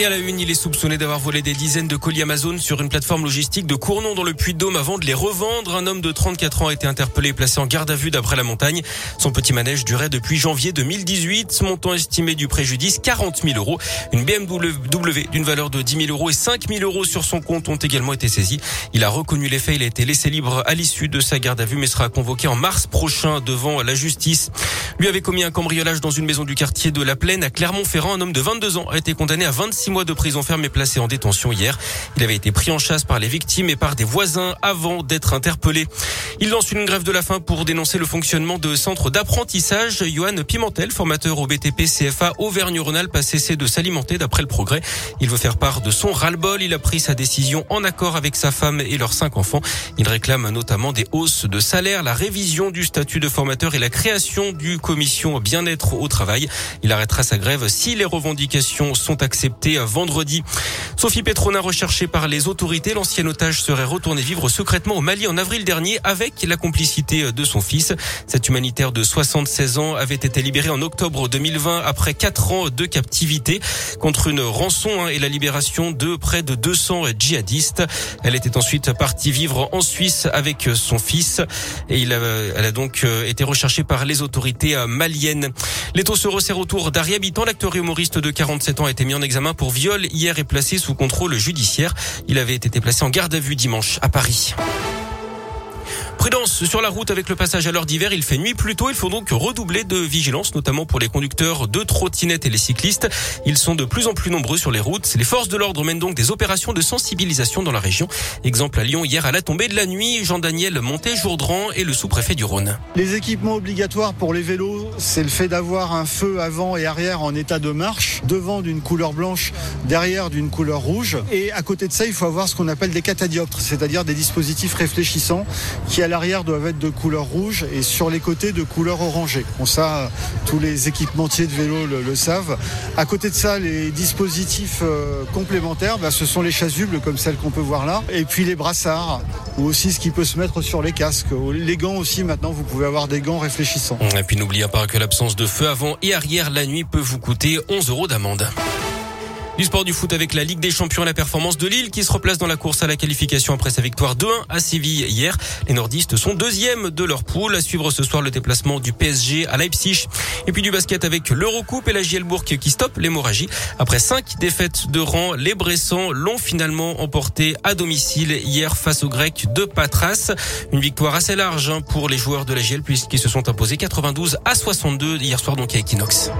Et à la une, il est soupçonné d'avoir volé des dizaines de colis Amazon sur une plateforme logistique de Cournon dans le Puy-de-Dôme avant de les revendre. Un homme de 34 ans a été interpellé et placé en garde à vue d'après la montagne. Son petit manège durait depuis janvier 2018. Montant estimé du préjudice 40 000 euros. Une BMW d'une valeur de 10 000 euros et 5 000 euros sur son compte ont également été saisis. Il a reconnu les faits. Il a été laissé libre à l'issue de sa garde à vue mais sera convoqué en mars prochain devant la justice. Lui avait commis un cambriolage dans une maison du quartier de La Plaine à Clermont-Ferrand. Un homme de 22 ans a été condamné à 26 mois de prison ferme et placé en détention hier. Il avait été pris en chasse par les victimes et par des voisins avant d'être interpellé. Il lance une grève de la faim pour dénoncer le fonctionnement de centres d'apprentissage. Johan Pimentel, formateur au BTP CFA Auvergne-Rhône-Alpes, a cessé de s'alimenter d'après le progrès. Il veut faire part de son ras-le-bol. Il a pris sa décision en accord avec sa femme et leurs cinq enfants. Il réclame notamment des hausses de salaire, la révision du statut de formateur et la création du commission bien-être au travail. Il arrêtera sa grève si les revendications sont acceptées vendredi Sophie Petrona, recherchée par les autorités, l'ancien otage serait retourné vivre secrètement au Mali en avril dernier avec la complicité de son fils. Cet humanitaire de 76 ans avait été libéré en octobre 2020 après quatre ans de captivité contre une rançon hein, et la libération de près de 200 djihadistes. Elle était ensuite partie vivre en Suisse avec son fils et il a, elle a donc euh, été recherchée par les autorités euh, maliennes. L'étau se resserre autour d'Ari Habitant. L'acteur humoriste de 47 ans a été mis en examen pour viol hier est placé sous contrôle judiciaire. Il avait été placé en garde à vue dimanche à Paris. Prudence sur la route avec le passage à l'heure d'hiver. Il fait nuit plus tôt. Il faut donc redoubler de vigilance, notamment pour les conducteurs de trottinettes et les cyclistes. Ils sont de plus en plus nombreux sur les routes. Les forces de l'ordre mènent donc des opérations de sensibilisation dans la région. Exemple à Lyon hier à la tombée de la nuit. Jean-Daniel Monté-Jourdran est le sous-préfet du Rhône. Les équipements obligatoires pour les vélos, c'est le fait d'avoir un feu avant et arrière en état de marche, devant d'une couleur blanche, derrière d'une couleur rouge. Et à côté de ça, il faut avoir ce qu'on appelle des catadioptres, c'est-à-dire des dispositifs réfléchissants qui l'arrière doivent être de couleur rouge et sur les côtés de couleur orangée. Bon, ça, tous les équipementiers de vélo le, savent. À côté de ça, les dispositifs euh, complémentaires, bah, ce sont les chasubles comme celles qu'on peut voir là, et puis les brassards, ou aussi ce qui peut se mettre sur les casques. Les gants aussi, maintenant, vous pouvez avoir des gants réfléchissants. Et puis n'oubliez pas que l'absence de feu avant et arrière la nuit peut vous coûter 11 euros d'amende. Du sport du foot avec la Ligue des Champions, la performance de Lille qui se replace dans la course à la qualification après sa victoire 2-1 à Séville hier. Les nordistes sont deuxièmes de leur poule. À suivre ce soir le déplacement du PSG à Leipzig. Et puis du basket avec l'Eurocoupe et la Gielbourg qui stoppe l'hémorragie. Après cinq défaites de rang, les Bressans l'ont finalement emporté à domicile hier face aux Grecs de Patras. Une victoire assez large hein, pour les joueurs de la Giel puisqu'ils se sont imposés 92 à 62 hier soir donc à Equinox.